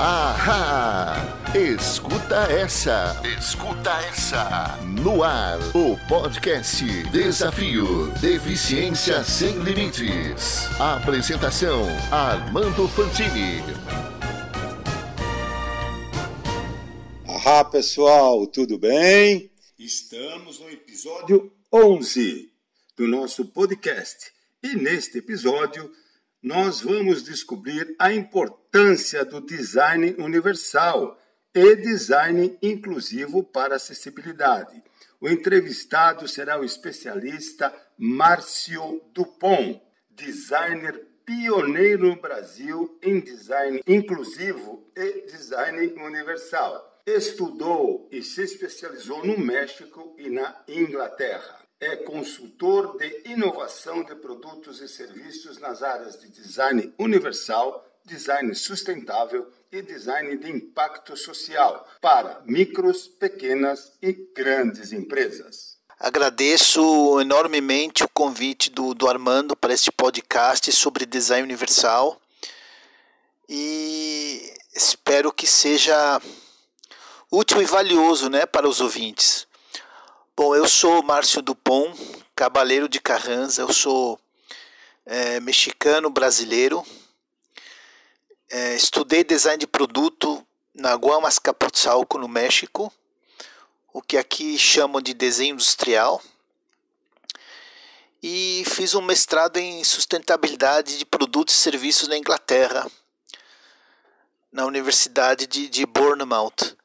Ahá! Escuta essa! Escuta essa! No ar, o podcast Desafio Deficiência Sem Limites. Apresentação: Armando Fantini. Olá pessoal, tudo bem? Estamos no episódio 11 do nosso podcast e neste episódio nós vamos descobrir a importância do design universal e design inclusivo para acessibilidade. O entrevistado será o especialista Márcio Dupont, designer pioneiro no Brasil em design inclusivo e design universal. Estudou e se especializou no México e na Inglaterra é consultor de inovação de produtos e serviços nas áreas de design universal, design sustentável e design de impacto social para micros, pequenas e grandes empresas. Agradeço enormemente o convite do, do Armando para este podcast sobre design universal e espero que seja útil e valioso né, para os ouvintes. Bom, eu sou Márcio Dupont, cabaleiro de Carranza, eu sou é, mexicano brasileiro, é, estudei design de produto na Guamas Capotzalco, no México, o que aqui chamam de desenho industrial, e fiz um mestrado em sustentabilidade de produtos e serviços na Inglaterra, na Universidade de, de Bournemouth.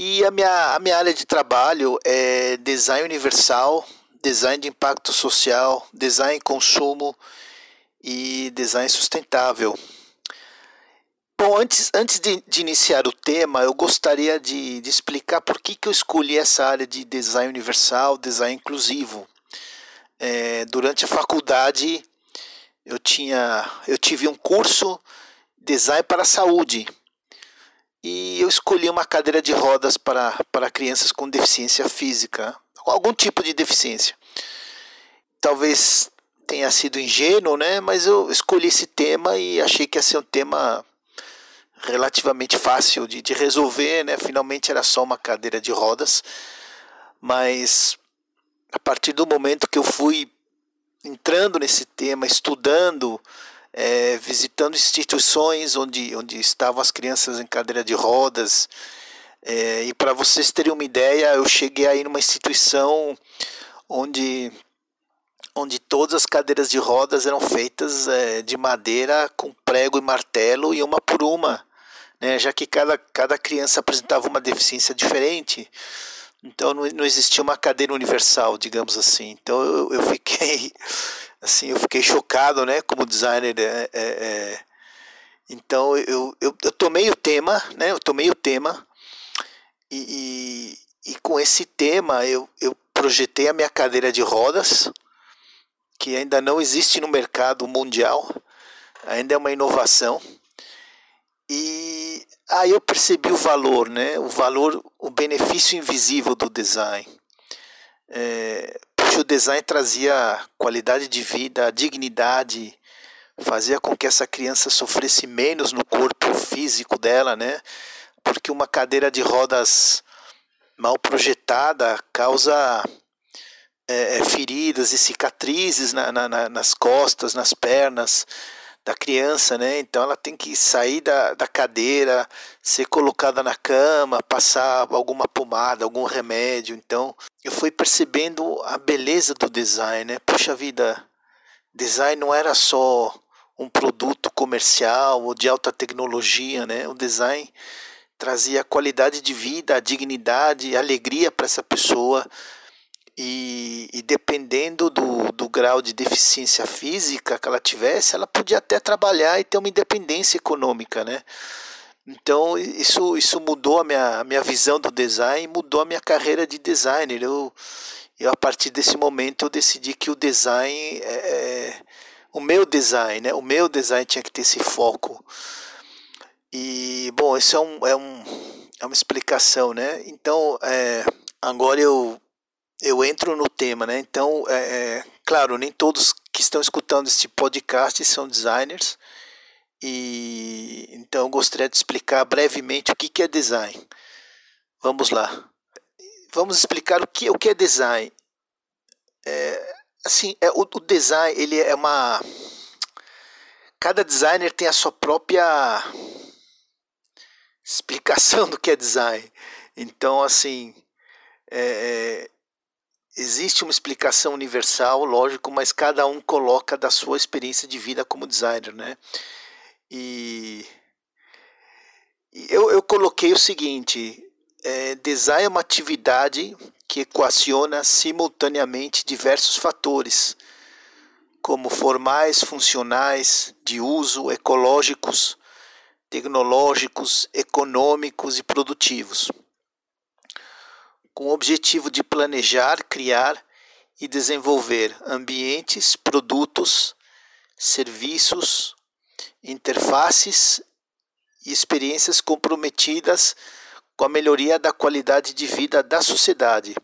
E a minha, a minha área de trabalho é design universal, design de impacto social, design consumo e design sustentável. Bom, antes, antes de, de iniciar o tema, eu gostaria de, de explicar por que, que eu escolhi essa área de design universal, design inclusivo. É, durante a faculdade, eu, tinha, eu tive um curso Design para a Saúde, e eu escolhi uma cadeira de rodas para, para crianças com deficiência física, algum tipo de deficiência. Talvez tenha sido ingênuo, né? Mas eu escolhi esse tema e achei que ia ser um tema relativamente fácil de, de resolver, né? Finalmente era só uma cadeira de rodas, mas a partir do momento que eu fui entrando nesse tema, estudando, é, visitando instituições onde, onde estavam as crianças em cadeira de rodas. É, e para vocês terem uma ideia, eu cheguei aí numa instituição onde, onde todas as cadeiras de rodas eram feitas é, de madeira com prego e martelo e uma por uma, né, já que cada, cada criança apresentava uma deficiência diferente. Então não, não existia uma cadeira universal, digamos assim. Então eu, eu fiquei assim, eu fiquei chocado, né, como designer. É, é, é. Então eu, eu, eu tomei o tema, né, eu tomei o tema e, e, e, com esse tema eu, eu projetei a minha cadeira de rodas, que ainda não existe no mercado mundial, ainda é uma inovação. E aí eu percebi o valor, né, o valor, o benefício invisível do design. É, o design trazia qualidade de vida, dignidade, fazia com que essa criança sofresse menos no corpo físico dela, né? Porque uma cadeira de rodas mal projetada causa é, é feridas e cicatrizes na, na, nas costas, nas pernas da criança, né? Então ela tem que sair da, da cadeira, ser colocada na cama, passar alguma pomada, algum remédio. Então eu fui percebendo a beleza do design, né? Puxa vida, design não era só um produto comercial ou de alta tecnologia, né? O design trazia qualidade de vida, dignidade, alegria para essa pessoa e, e, dependendo do, do grau de deficiência física que ela tivesse, ela podia até trabalhar e ter uma independência econômica, né? Então isso, isso mudou a minha, a minha visão do design, mudou a minha carreira de designer. Eu, eu a partir desse momento eu decidi que o design é, é o meu design, né? O meu design tinha que ter esse foco. E bom, isso é, um, é, um, é uma explicação, né? Então é, agora eu eu entro no tema, né? Então, é, é, claro, nem todos que estão escutando este podcast são designers. E então eu gostaria de explicar brevemente o que, que é design. Vamos lá. Vamos explicar o que, o que é design. É, assim, é, o, o design ele é uma cada designer tem a sua própria explicação do que é design. Então, assim, é, é, existe uma explicação universal, lógico, mas cada um coloca da sua experiência de vida como designer, né? E eu, eu coloquei o seguinte: é, design é uma atividade que equaciona simultaneamente diversos fatores, como formais, funcionais, de uso, ecológicos, tecnológicos, econômicos e produtivos, com o objetivo de planejar, criar e desenvolver ambientes, produtos, serviços, interfaces e experiências comprometidas com a melhoria da qualidade de vida da sociedade.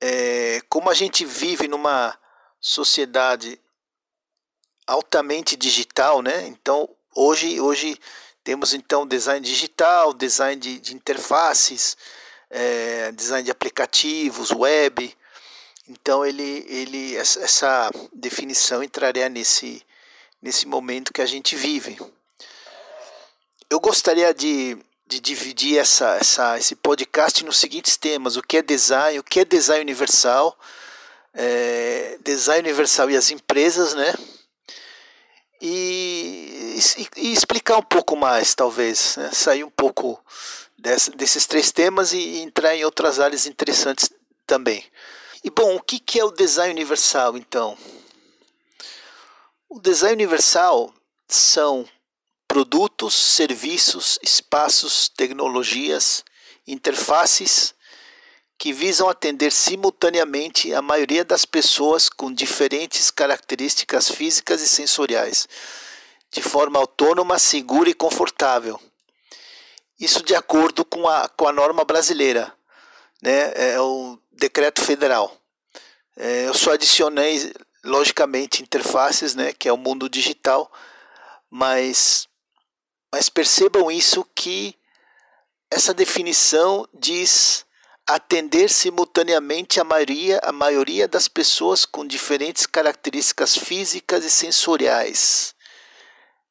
É, como a gente vive numa sociedade altamente digital, né? Então hoje, hoje temos então design digital, design de, de interfaces, é, design de aplicativos, web. Então ele, ele essa definição entraria nesse, nesse momento que a gente vive. Eu gostaria de, de dividir essa, essa, esse podcast nos seguintes temas: o que é design, o que é design universal, é, design universal e as empresas, né? E, e, e explicar um pouco mais, talvez, né? sair um pouco desses três temas e entrar em outras áreas interessantes também. E bom, o que, que é o design universal então? O design universal são produtos, serviços, espaços, tecnologias, interfaces que visam atender simultaneamente a maioria das pessoas com diferentes características físicas e sensoriais, de forma autônoma, segura e confortável. Isso de acordo com a, com a norma brasileira, né? é o decreto federal. É, eu só adicionei logicamente interfaces, né, que é o mundo digital, mas mas percebam isso que essa definição diz atender simultaneamente a maioria, a maioria das pessoas com diferentes características físicas e sensoriais.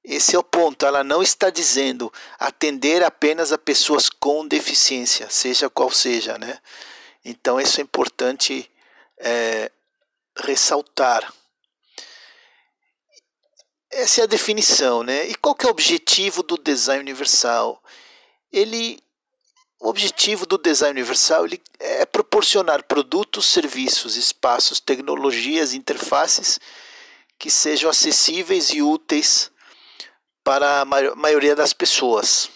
Esse é o ponto. Ela não está dizendo atender apenas a pessoas com deficiência, seja qual seja, né? Então isso é importante é, ressaltar. Essa é a definição, né? E qual que é o objetivo do design universal? Ele, o objetivo do design universal ele é proporcionar produtos, serviços, espaços, tecnologias, interfaces que sejam acessíveis e úteis para a maioria das pessoas.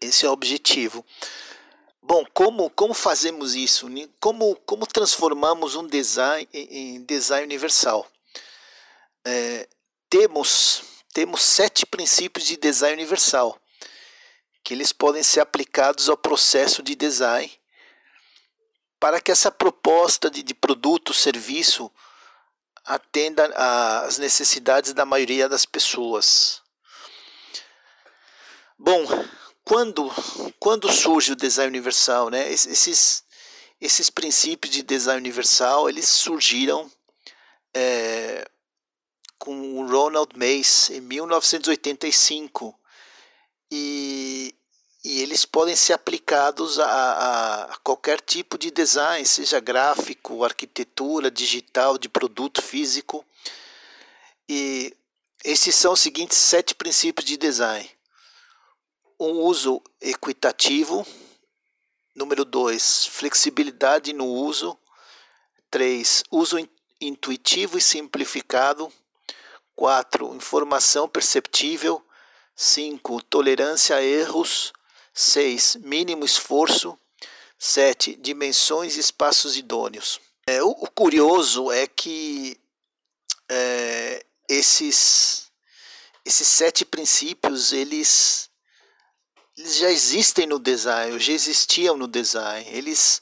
Esse é o objetivo. Bom, como, como fazemos isso? Como, como transformamos um design em design universal? É, temos, temos sete princípios de design universal, que eles podem ser aplicados ao processo de design para que essa proposta de, de produto, serviço, atenda às necessidades da maioria das pessoas. Bom, quando, quando surge o design universal, né? Esses, esses princípios de design universal eles surgiram é, com o Ronald Mace em 1985 e, e eles podem ser aplicados a, a, qualquer tipo de design, seja gráfico, arquitetura, digital, de produto físico. E esses são os seguintes sete princípios de design um uso equitativo. Número 2, flexibilidade no uso. 3, uso intuitivo e simplificado. 4, informação perceptível. 5, tolerância a erros. 6, mínimo esforço. 7, dimensões e espaços idôneos. É, o, o, curioso é que é, esses, esses sete princípios eles eles já existem no design, já existiam no design. Eles,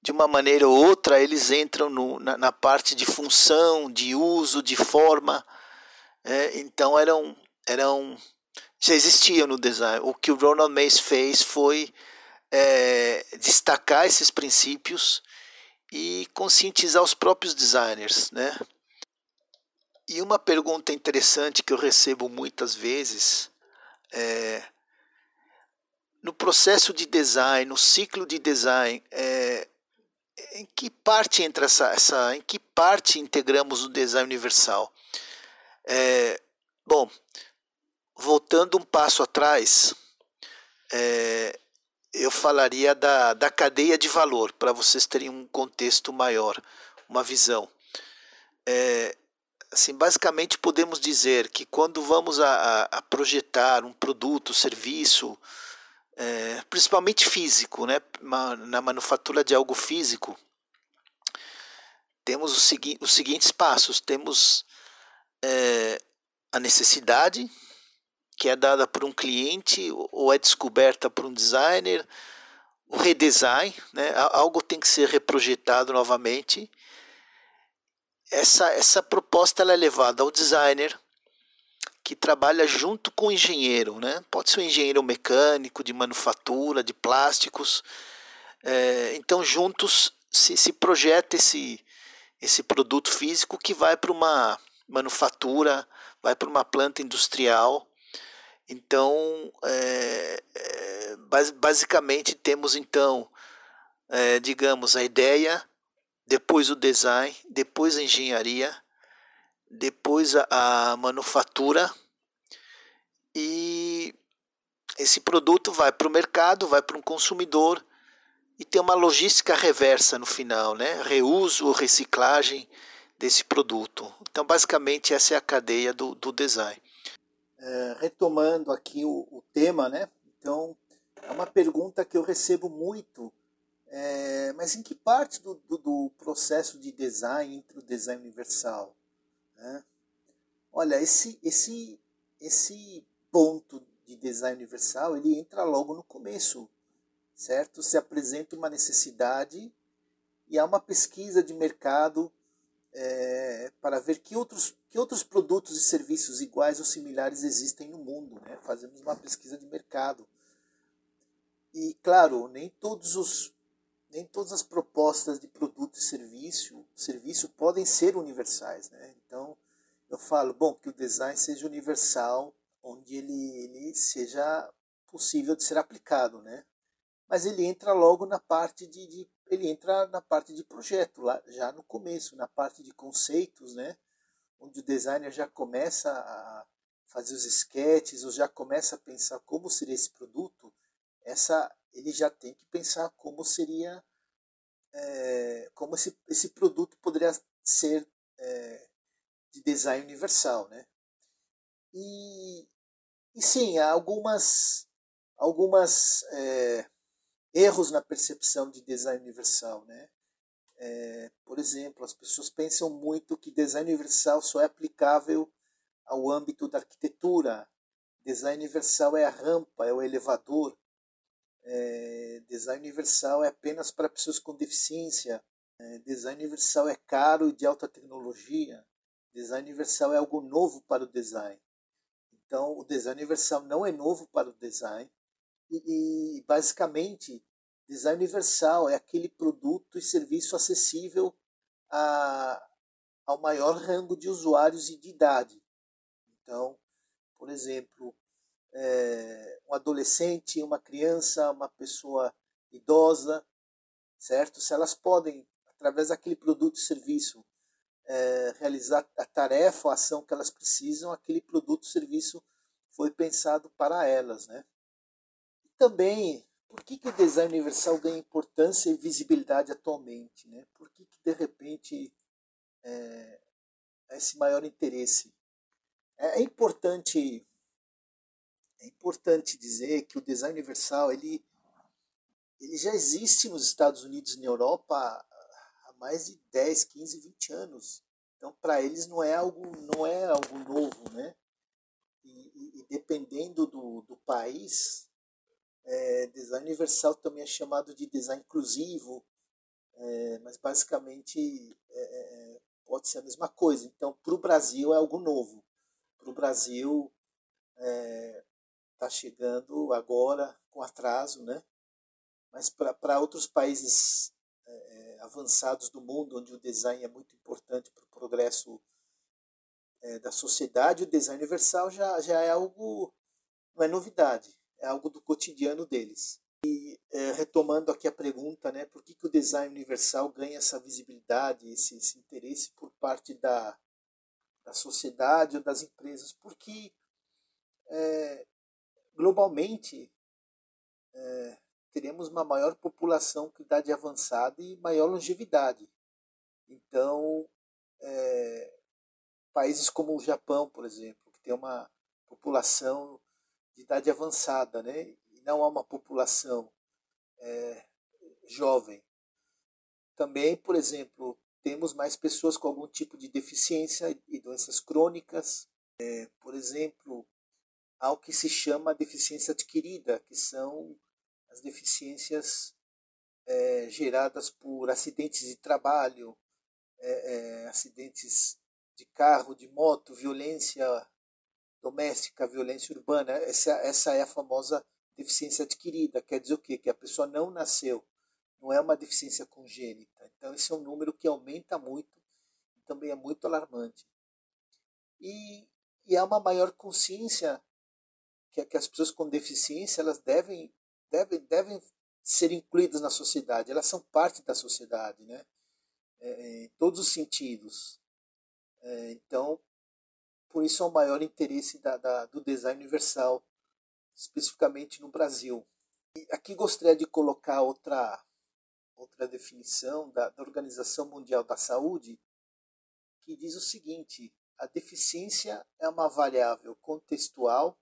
de uma maneira ou outra, eles entram no, na, na, parte de função, de uso, de forma. É, então eram, eram já existiam no design. O que o Ronald Mace fez foi é, destacar esses princípios e conscientizar os próprios designers, né? E uma pergunta interessante que eu recebo muitas vezes processo de design, no ciclo de design, é, em que parte entra essa, essa, em que parte integramos o design universal? É, bom, voltando um passo atrás, é, eu falaria da, da cadeia de valor, para vocês terem um contexto maior, uma visão. É, assim, basicamente podemos dizer que quando vamos a, a projetar um produto, serviço, é, principalmente físico, né, na manufatura de algo físico, temos os, segui os seguintes passos: temos é, a necessidade, que é dada por um cliente ou é descoberta por um designer, o redesign, né? algo tem que ser reprojetado novamente. Essa, essa proposta é levada ao designer, que trabalha junto com o engenheiro, né? pode ser um engenheiro mecânico, de manufatura, de plásticos. É, então, juntos se, se projeta esse, esse produto físico que vai para uma manufatura, vai para uma planta industrial então, é, é, basicamente temos então, é, digamos, a ideia, depois o design, depois a engenharia, depois a, a manufatura e esse produto vai para o mercado, vai para um consumidor e tem uma logística reversa no final, né? Reuso reciclagem desse produto. Então, basicamente, essa é a cadeia do, do design é, retomando aqui o, o, tema, né? Então, é uma pergunta que eu recebo muito, é, mas em que parte do, do, do, processo de design entra o design universal? Né? Olha, esse, esse, esse ponto de design universal, ele entra logo no começo, certo? Se apresenta uma necessidade e há uma pesquisa de mercado é, para ver que outros, que outros produtos e serviços iguais ou similares existem no mundo. Né? Fazemos uma pesquisa de mercado. E, claro, nem todos os nem todas as propostas de produto e serviço, serviço podem ser universais. Né? Então, eu falo, bom, que o design seja universal, onde ele, ele seja possível de ser aplicado. Né? Mas ele entra logo na parte de, de ele entra na parte de projeto, lá, já no começo, na parte de conceitos, né? onde o designer já começa a fazer os sketches, ou já começa a pensar como seria esse produto, essa ele já tem que pensar como seria, é, como esse, esse produto poderia ser é, de design universal. Né? E, e sim, há algumas, algumas é, erros na percepção de design universal. Né? É, por exemplo, as pessoas pensam muito que design universal só é aplicável ao âmbito da arquitetura. Design universal é a rampa, é o elevador. É, design universal é apenas para pessoas com deficiência. É, design universal é caro e de alta tecnologia. Design universal é algo novo para o design. Então, o design universal não é novo para o design, e, e basicamente, design universal é aquele produto e serviço acessível a, ao maior rango de usuários e de idade. Então, por exemplo, é, um adolescente, uma criança, uma pessoa idosa, certo? Se elas podem, através daquele produto e serviço, é, realizar a tarefa, a ação que elas precisam, aquele produto e serviço foi pensado para elas, né? também, por que, que o design universal ganha importância e visibilidade atualmente? Né? Por que, que de repente, é, esse maior interesse? É, é importante é importante dizer que o design universal ele, ele já existe nos Estados Unidos e na Europa há mais de 10, 15, 20 anos. Então, para eles não é algo não é algo novo, né? E, e, e dependendo do, do país, é, design universal também é chamado de design inclusivo, é, mas basicamente é, é pode ser a mesma coisa. Então, para o Brasil é algo novo. Para o Brasil, é, tá chegando agora com atraso, né? Mas para outros países é, é, avançados do mundo, onde o design é muito importante para o progresso é, da sociedade, o design universal já, já é algo, não é novidade, é algo do cotidiano deles. E é, retomando aqui a pergunta, né, por que, que o design universal ganha essa visibilidade, esse, esse interesse por parte da, da sociedade ou das empresas? Porque é, globalmente é, teremos uma maior população com idade avançada e maior longevidade. Então, é, países como o Japão, por exemplo, que tem uma população de idade avançada, né? e não há uma população é, jovem. Também, por exemplo, temos mais pessoas com algum tipo de deficiência e doenças crônicas. É, por exemplo, há o que se chama deficiência adquirida, que são as deficiências é, geradas por acidentes de trabalho, é, é, acidentes de carro, de moto, violência doméstica, violência urbana. Essa, essa é a famosa deficiência adquirida. Quer dizer o quê? Que a pessoa não nasceu, não é uma deficiência congênita. Então, esse é um número que aumenta muito e também é muito alarmante. E, e há uma maior consciência que, que as pessoas com deficiência elas devem devem, devem ser incluídas na sociedade, elas são parte da sociedade, né? É, em todos os sentidos. É, então, por isso é o maior interesse da, da, do design universal, especificamente no Brasil. E aqui gostaria de colocar outra, outra definição da, da Organização Mundial da Saúde, que diz o seguinte: a deficiência é uma variável contextual,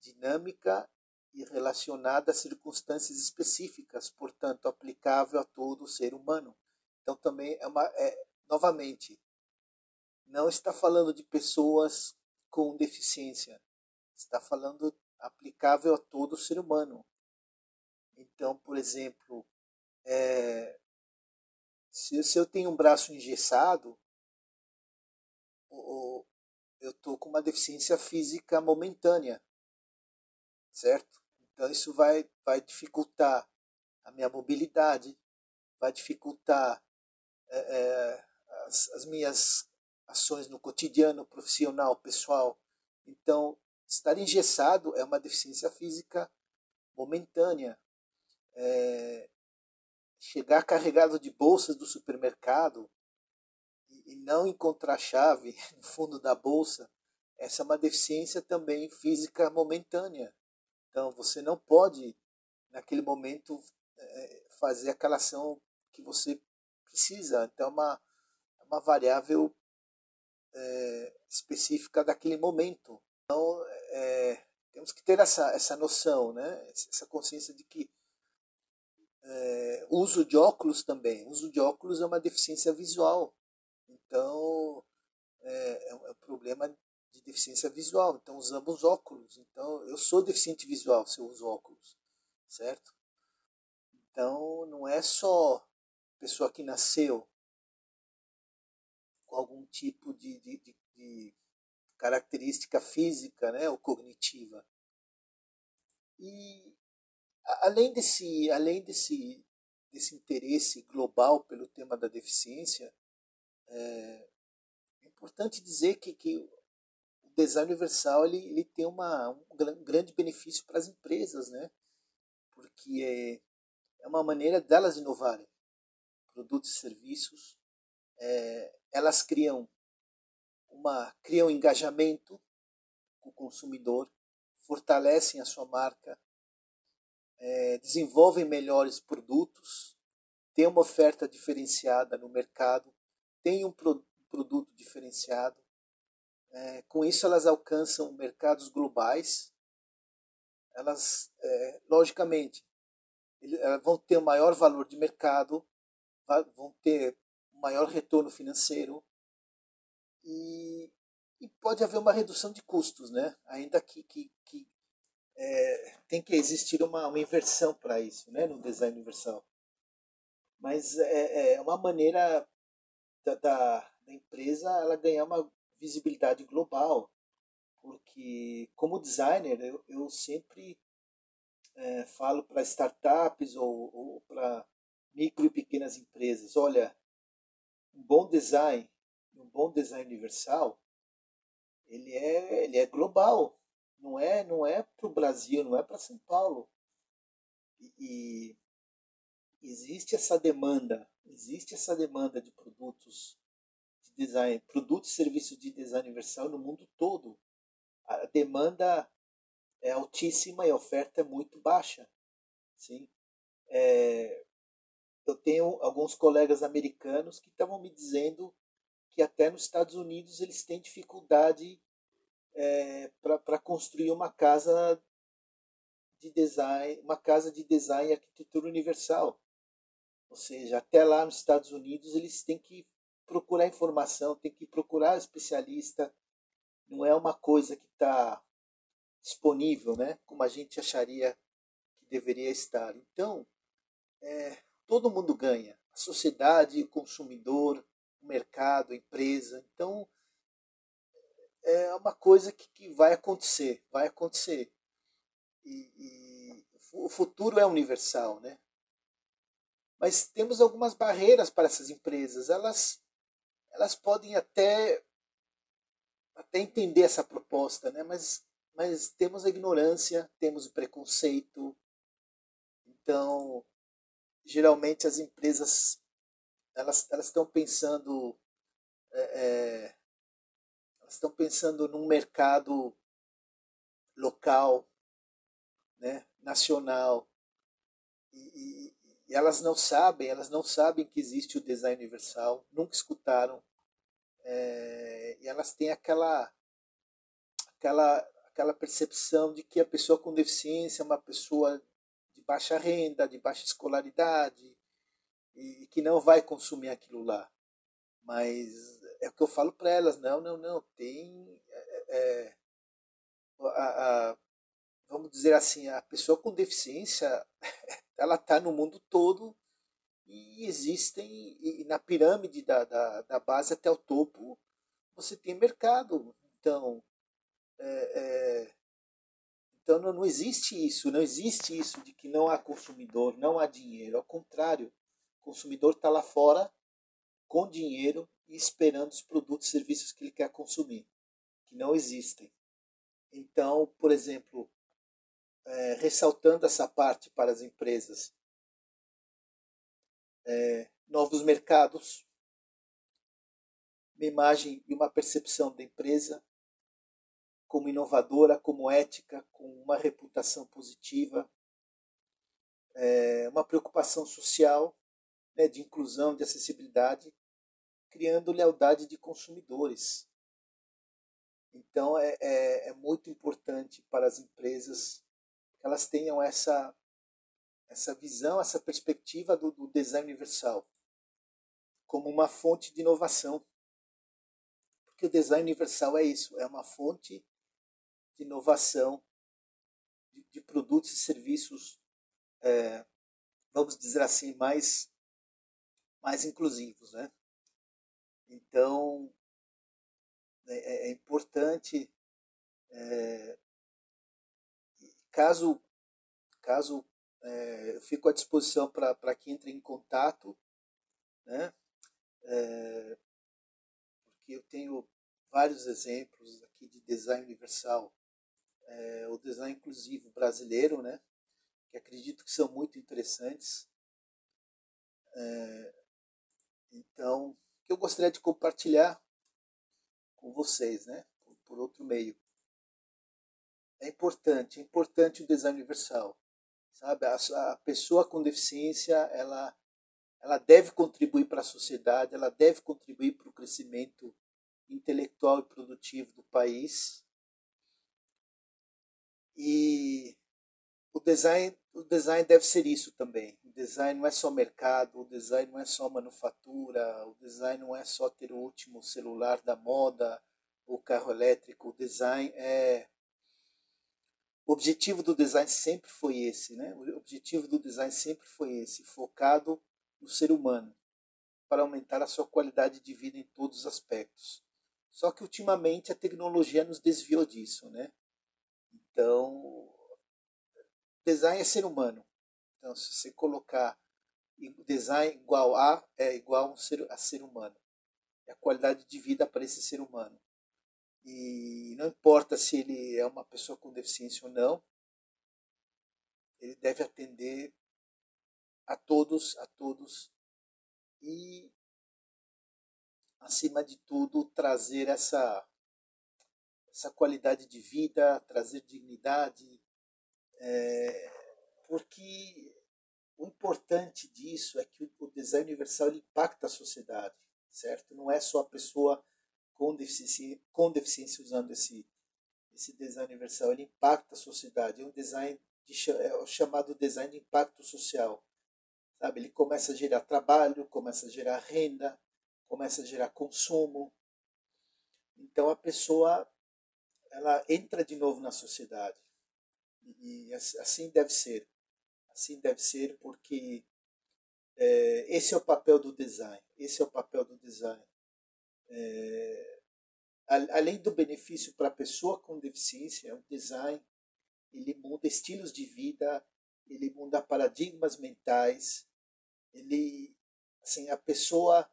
dinâmica e relacionada a circunstâncias específicas, portanto aplicável a todo ser humano. Então também é uma é, novamente não está falando de pessoas com deficiência, está falando aplicável a todo ser humano. Então, por exemplo, é, se, se eu tenho um braço engessado, ou, eu estou com uma deficiência física momentânea, certo? Então isso vai, vai dificultar a minha mobilidade, vai dificultar é, é, as, as minhas ações no cotidiano, profissional, pessoal. Então, estar engessado é uma deficiência física momentânea. É, chegar carregado de bolsas do supermercado e, e não encontrar chave no fundo da bolsa, essa é uma deficiência também física momentânea. Então, você não pode, naquele momento, é, fazer aquela ação que você precisa. Então, é uma, é uma variável é, específica daquele momento. Então, é, temos que ter essa, essa noção, né? essa consciência de que é, uso de óculos também. O uso de óculos é uma deficiência visual. Então, é, é um problema de deficiência visual, então usamos óculos. Então, eu sou deficiente visual se eu uso óculos, certo? Então, não é só pessoa que nasceu com algum tipo de, de, de, de característica física né, ou cognitiva. E além desse, além desse, desse interesse global pelo tema da deficiência, é, é importante dizer que, que design universal ele, ele tem uma, um grande benefício para as empresas, né? porque é, é uma maneira delas inovarem produtos e serviços. É, elas criam uma criam engajamento com o consumidor, fortalecem a sua marca, é, desenvolvem melhores produtos, têm uma oferta diferenciada no mercado, têm um pro, produto diferenciado é, com isso, elas alcançam mercados globais. Elas, é, logicamente, elas vão ter um maior valor de mercado, vão ter um maior retorno financeiro e, e pode haver uma redução de custos, né? ainda que, que, que é, tem que existir uma, uma inversão para isso né? no design universal. Mas é, é uma maneira da, da, da empresa ela ganhar uma visibilidade global, porque como designer eu, eu sempre é, falo para startups ou, ou para micro e pequenas empresas, olha, um bom design, um bom design universal, ele é, ele é global, não é, não é para o Brasil, não é para São Paulo. E, e existe essa demanda, existe essa demanda de produtos design, produtos e serviços de design universal no mundo todo. A demanda é altíssima e a oferta é muito baixa. Sim. É, eu tenho alguns colegas americanos que estavam me dizendo que até nos Estados Unidos eles têm dificuldade é, para construir uma casa de design, uma casa de design e arquitetura universal. Ou seja, até lá nos Estados Unidos eles têm que procurar informação, têm que procurar especialista. Não é uma coisa que está disponível, né? Como a gente acharia que deveria estar. Então, é, todo mundo ganha. A sociedade, o consumidor, o mercado, a empresa. Então, é uma coisa que, que vai acontecer, vai acontecer. E, e, o futuro é universal, né? Mas temos algumas barreiras para essas empresas. Elas, elas podem até, até entender essa proposta, né? Mas, mas temos a ignorância, temos o preconceito. Então, geralmente as empresas elas elas estão pensando é, é, elas estão pensando num mercado local, né, nacional e, e, e elas não sabem elas não sabem que existe o design universal, nunca escutaram é, e elas têm aquela aquela aquela percepção de que a pessoa com deficiência é uma pessoa baixa renda, de baixa escolaridade, e que não vai consumir aquilo lá. Mas é o que eu falo para elas, não, não, não, tem. É, é, a, a, vamos dizer assim, a pessoa com deficiência, ela está no mundo todo e existem, e na pirâmide da, da, da base até o topo, você tem mercado. Então, é, é, então não, não existe isso, não existe isso de que não há consumidor, não há dinheiro. Ao contrário, o consumidor está lá fora com dinheiro e esperando os produtos e serviços que ele quer consumir, que não existem. Então, por exemplo, é, ressaltando essa parte para as empresas, é, novos mercados, uma imagem e uma percepção da empresa, como inovadora, como ética, com uma reputação positiva, é, uma preocupação social, né, de inclusão, de acessibilidade, criando lealdade de consumidores. Então é, é, é muito importante para as empresas que elas tenham essa, essa visão, essa perspectiva do, do design universal como uma fonte de inovação. Porque o design universal é isso, é uma fonte de inovação de, de produtos e serviços, é, vamos dizer assim, mais, mais inclusivos. Né? Então, é, é, é importante, é, caso, caso é, eu fico à disposição para quem entre em contato, né? É, porque eu tenho vários exemplos aqui de design universal é, o design inclusivo brasileiro, né? que acredito que são muito interessantes. É, então, que eu gostaria de compartilhar com vocês, né? por, por outro meio. É importante, é importante o design universal. Sabe, a, a pessoa com deficiência, ela, ela deve contribuir para a sociedade, ela deve contribuir para o crescimento intelectual e produtivo do país, e o design, o design deve ser isso também. O design não é só mercado, o design não é só manufatura, o design não é só ter o último celular da moda, o carro elétrico. O design é o objetivo do design sempre foi esse, né? O objetivo do design sempre foi esse, focado no ser humano, para aumentar a sua qualidade de vida em todos os aspectos, Só que ultimamente a tecnologia nos desviou disso, né? Então, design é ser humano. Então, se você colocar design igual a, é igual a ser, a ser humano. É a qualidade de vida para esse ser humano. E não importa se ele é uma pessoa com deficiência ou não, ele deve atender a todos, a todos e acima de tudo, trazer essa, essa qualidade de vida, trazer dignidade, é, porque o importante disso é que o design universal impacta a sociedade, certo? Não é só a pessoa com deficiência, com deficiência usando esse, esse design universal, ele impacta a sociedade. É um design de, é o chamado design de impacto social. Sabe? Ele começa a gerar trabalho, começa a gerar renda, começa a gerar consumo. Então a pessoa ela entra de novo na sociedade. E assim deve ser. Assim deve ser porque é, esse é o papel do design. Esse é o papel do design. É, além do benefício para a pessoa com deficiência, o design ele muda estilos de vida, ele muda paradigmas mentais, ele assim a pessoa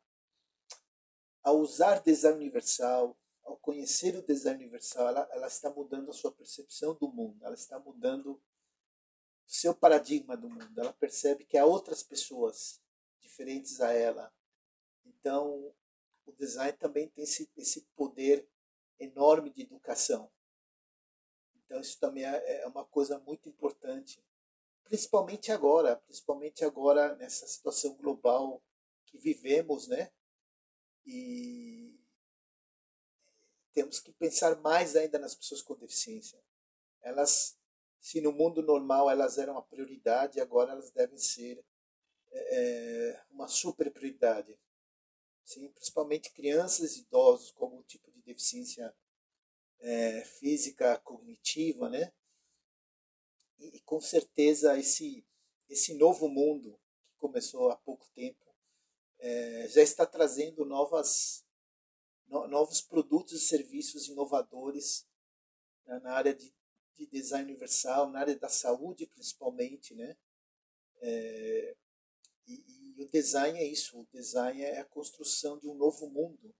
ao usar design universal, ao conhecer o design universal, ela, ela está mudando a sua percepção do mundo, ela está mudando o seu paradigma do mundo. Ela percebe que há outras pessoas diferentes a ela. Então, o design também tem esse, esse poder enorme de educação. Então, isso também é, é uma coisa muito importante, principalmente agora, principalmente agora nessa situação global que vivemos, né? E temos que pensar mais ainda nas pessoas com deficiência. Elas, se no mundo normal elas eram a prioridade, agora elas devem ser é, uma super prioridade. Sim, principalmente crianças e idosos com algum tipo de deficiência é, física, cognitiva, né? E, e com certeza esse esse novo mundo que começou há pouco tempo é, já está trazendo novas, no, novos produtos e serviços inovadores né, na área de, de, design universal, na área da saúde principalmente, né? É, e, e, o design é isso, o design é a construção de um novo mundo.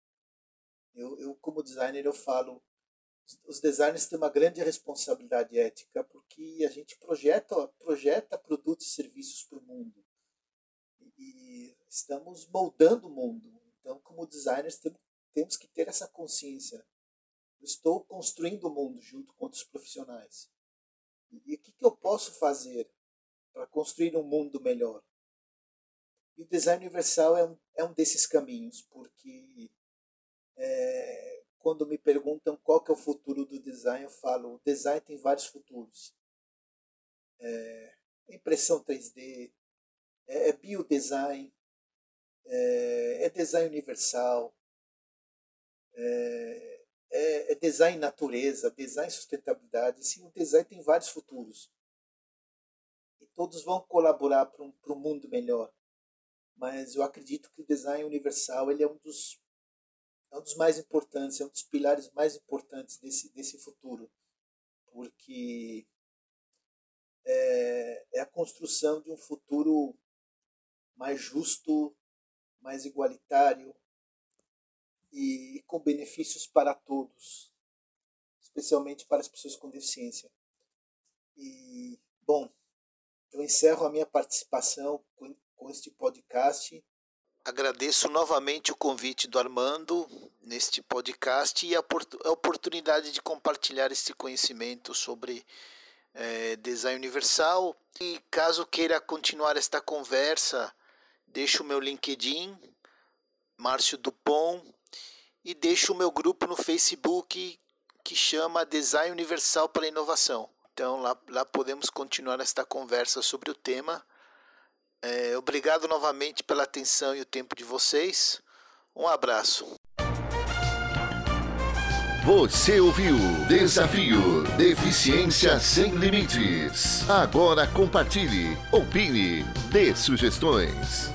Eu, eu como designer, eu falo, os designers têm uma grande responsabilidade ética porque a gente projeta, projeta produtos e serviços para o mundo. E estamos moldando o mundo. Então, como designers, temos que ter essa consciência. Eu estou construindo o mundo junto com outros profissionais. E o que, eu posso fazer para construir um mundo melhor? E o design universal é um, é um desses caminhos, porque é, quando me perguntam qual que é o futuro do design, eu falo, o design tem vários futuros. É, impressão 3D, é, é biodesign, é, é design universal, é, é, é, design natureza, design sustentabilidade. Sim, o design tem vários futuros. E todos vão colaborar para um, um mundo melhor. Mas eu acredito que o design universal ele é um dos, é um dos mais importantes, é um dos pilares mais importantes desse, desse futuro. Porque é, é a construção de um futuro mais justo, mais igualitário e com benefícios para todos, especialmente para as pessoas com deficiência. E, bom, eu encerro a minha participação com, este podcast. Agradeço novamente o convite do Armando neste podcast e a oportunidade de compartilhar este conhecimento sobre é, design universal. E caso queira continuar esta conversa, deixo o meu LinkedIn, Márcio Dupont, e deixo o meu grupo no Facebook que chama Design Universal para Inovação. Então lá, lá podemos continuar esta conversa sobre o tema. É, obrigado novamente pela atenção e o tempo de vocês. Um abraço. Você ouviu Desafio Deficiência Sem Limites. Agora compartilhe, opine, dê sugestões.